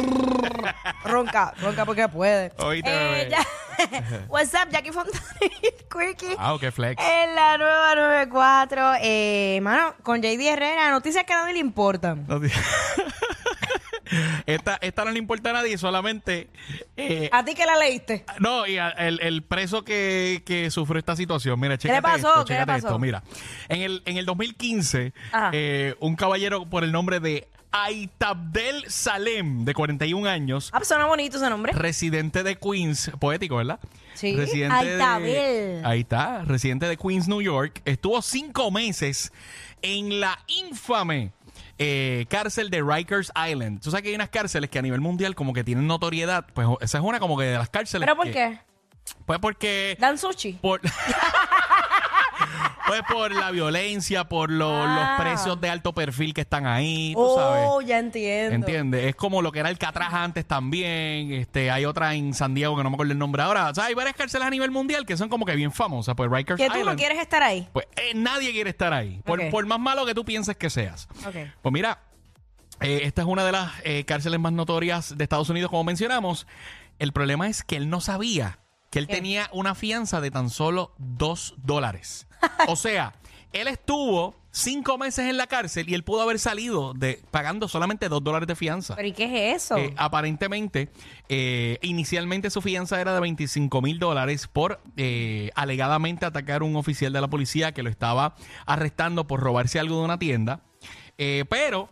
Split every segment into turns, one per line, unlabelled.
Ronca, ronca porque puede. Eh,
bebé.
ya- What's up, Jackie Fontana y Quickie.
Ah, ok, flex.
En la nueva 94, eh, mano, con JD Herrera, noticias que a nadie le importan.
No esta, esta no le importa a nadie, solamente. eh,
¿A ti que la leíste?
no, y a- el, el preso que, que sufrió esta situación. Mira,
le
chécate
pasó?
esto,
¿Qué le
chécate
pasó?
esto. Mira, en el, en el 2015,
Ajá.
eh, un caballero por el nombre de Aitabdel Salem, de 41 años,
Ah, pues suena bonito ese nombre.
residente de Queens, poético, ¿verdad?
Sí,
Residente de-
Aitabel.
ahí está, residente de Queens, New York. Estuvo cinco meses en la infame eh, cárcel de Rikers Island. Tú sabes que hay unas cárceles que a nivel mundial como que tienen notoriedad. Pues esa es una como que de las cárceles.
¿Pero por
que-
qué?
Pues porque...
¿Dan sushi?
Por, pues por la violencia, por lo-
Ah.
los precios de alto perfil que están ahí, tú sabes.
Oh, ya entiendo.
¿Entiendes? Es como lo que era el Catraz antes también. Este, hay otra en San Diego que no me acuerdo el nombre ahora. O sea, hay varias cárceles a nivel mundial que son como que bien famosas. Pues Rikers
Que tú no
Island.
quieres estar ahí.
Pues eh, nadie quiere estar ahí. Por,
Ok.
por más malo que tú pienses que seas.
Ok.
Pues mira, eh, esta es una de las eh, cárceles más notorias de Estados Unidos, como mencionamos. El problema es que él no sabía que él
¿Qué?
tenía una fianza de tan solo dos dólares. o sea, él estuvo cinco meses en la cárcel y él pudo haber salido de pagando solamente dos dólares de fianza.
¿Pero y qué es eso?
Eh, aparentemente, eh, inicialmente su fianza era de 25 mil dólares por eh, alegadamente atacar a un oficial de la policía que lo estaba arrestando por robarse algo de una tienda. Pero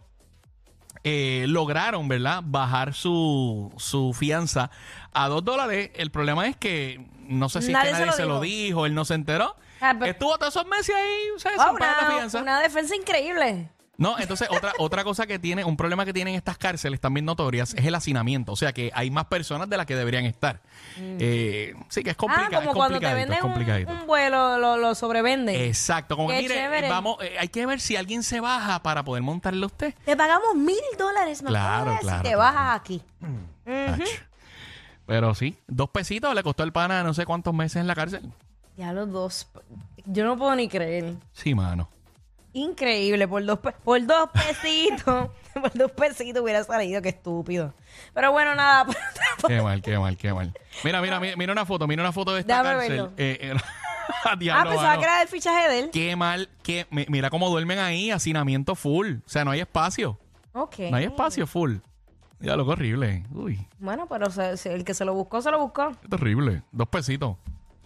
eh, lograron, ¿verdad?, bajar su, su fianza a dos dólares. El problema es que no sé si es
Nadie se lo
se lo
dijo.
él no se enteró.
Ah,
Estuvo todos esos meses ahí, ¿sabes?
Ah,
sin pagar la
una,
fianza.
una defensa increíble.
No, entonces otra otra cosa que tiene, un problema que tienen estas cárceles también notorias es el hacinamiento. O sea que hay más personas de las que deberían estar. Eh, sí, que es
Ah,
complicado.
como
es
cuando te venden un, un vuelo, lo, lo sobrevenden.
Exacto, como que mire,
chévere.
vamos, eh, hay que ver si alguien se baja para poder montarle a usted.
Te pagamos mil dólares más
Claro, claro,
si te
claro.
bajas aquí.
Ach. Pero sí, dos pesitos le costó el pana no sé cuántos meses en la cárcel.
Ya los dos. Yo no puedo ni creer.
Sí, mano.
Increíble, por dos, por dos pesitos. por dos pesitos hubiera salido, qué estúpido. Pero bueno, nada.
Qué mal, qué mal, qué mal. Mira, mira, mira, mira una foto, mira una foto de esta
Déjame
cárcel. Eh, eh,
ah,
diablo,
pensaba
mano.
que era el fichaje de él.
Qué mal, qué, mi- mira cómo duermen ahí, hacinamiento full. O sea, no hay espacio.
Ok.
No hay espacio full. Ya lo horrible. Uy,
Bueno, pero se- se- el que se lo buscó, se lo buscó.
qué terrible. Dos pesitos.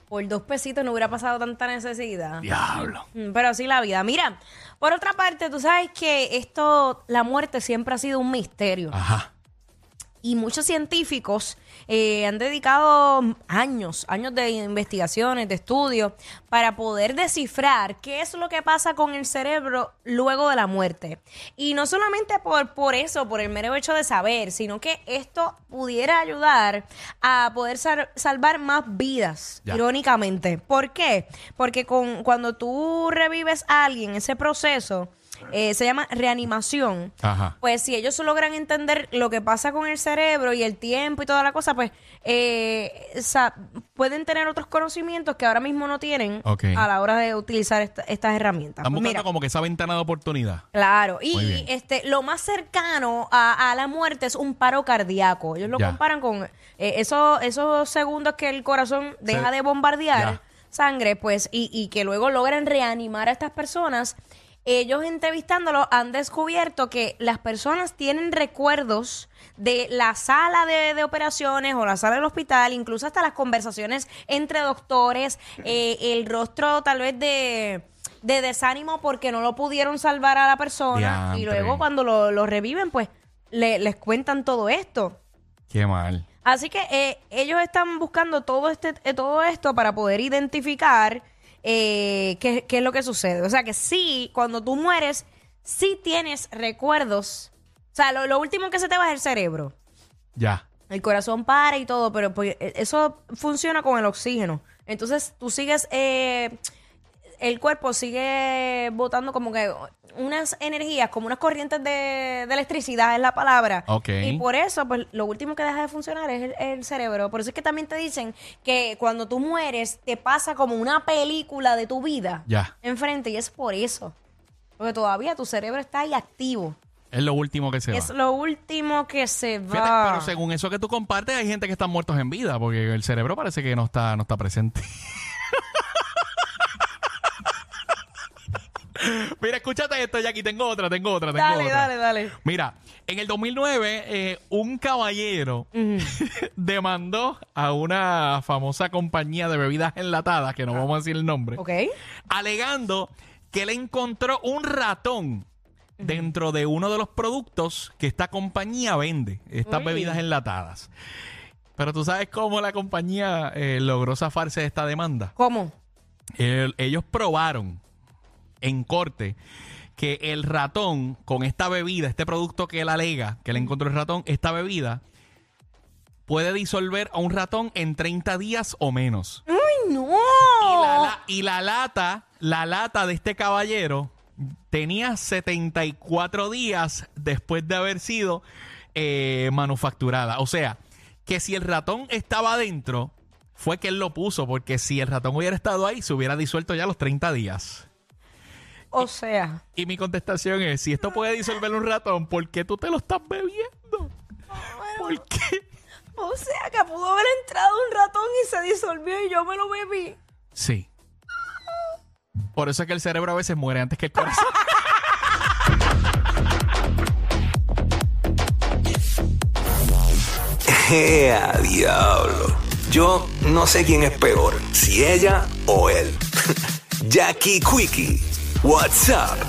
Por dos pesitos no hubiera pasado tanta necesidad.
Diablo.
Mm, Pero así la vida. Mira, por otra parte, tú sabes que esto, la muerte siempre ha sido un misterio.
Ajá.
Y muchos científicos eh, han dedicado años, años de investigaciones, de estudios, para poder descifrar qué es lo que pasa con el cerebro luego de la muerte. Y no solamente por, por eso, por el mero hecho de saber, sino que esto pudiera ayudar a poder sal- salvar más vidas,
Ya.
irónicamente. ¿Por qué? Porque con, cuando tú revives a alguien, ese proceso eh, se llama reanimación.
Ajá.
Pues si ellos logran entender lo que pasa con el cerebro y el tiempo y toda la cosa, pues eh, sa- pueden tener otros conocimientos que ahora mismo no tienen a la hora de utilizar esta- estas herramientas.
Están
Pues
buscando
mira,
como que esa ventana de oportunidad.
Claro, y este lo más cercano a, a la muerte es un paro cardíaco. Ellos lo
Ya.
comparan con eh, esos, esos segundos que el corazón deja
Se-
de bombardear
Ya.
sangre, pues, y, y que luego logran reanimar a estas personas. Ellos entrevistándolos han descubierto que las personas tienen recuerdos de la sala de, de operaciones o la sala del hospital, incluso hasta las conversaciones entre doctores, eh, el rostro tal vez de, de desánimo porque no lo pudieron salvar a la persona y luego cuando lo, lo reviven pues le- les cuentan todo esto.
Qué mal.
Así que eh, ellos están buscando todo este eh, todo esto para poder identificar eh, qué, qué es lo que sucede. O sea que sí, cuando tú mueres, sí tienes recuerdos. O sea, lo, lo último que se te va es el cerebro.
Ya.
El corazón para y todo, pero pues, eh, eso funciona con el oxígeno. Entonces tú sigues, eh, el cuerpo sigue botando como que unas energías, como unas corrientes de, de electricidad es la palabra.
Ok.
Y por eso, pues lo último que deja de funcionar es el, el cerebro. Por eso es que también te dicen que cuando tú mueres te pasa como una película de tu vida
Ya.
enfrente y es por eso. Porque todavía tu cerebro está ahí activo.
Es lo último que se va.
Es lo último que se
Fíjate,
va.
pero según eso que tú compartes, hay gente que están muertos en vida, porque el cerebro parece que no está, no está presente. Mira, escúchate esto, Jackie. Tengo otra, tengo otra, tengo
dale,
otra.
dale, dale.
Mira, en el 2009, eh, un caballero demandó a una famosa compañía de bebidas enlatadas, que no vamos a decir el nombre,
Ok.
alegando que le encontró un ratón dentro de uno de los productos que esta compañía vende, estas
Uy.
bebidas enlatadas. Pero tú sabes cómo la compañía eh, logró zafarse de esta demanda.
¿Cómo?
El- ellos probaron en corte que el ratón con esta bebida, este producto que él alega que le encontró el ratón, esta bebida puede disolver a un ratón en 30 días o menos.
¡Ay, no!
Y la, la- y la lata, la lata de este caballero tenía 74 días después de haber sido eh, manufacturada. O sea, que si el ratón estaba adentro, fue que él lo puso, porque si el ratón hubiera estado ahí, se hubiera disuelto ya a los 30 días.
O sea,
Y mi contestación es, si esto puede disolver un ratón, ¿por qué tú te lo estás bebiendo? ¿Por qué?
o sea que pudo haber entrado un ratón y se disolvió y yo me lo bebí.
Sí. Por eso es que el cerebro a veces muere antes que el corazón.
¡Ea, diablo! Yo no sé quién es peor, si ella o él. Jackie Quickie, What's up?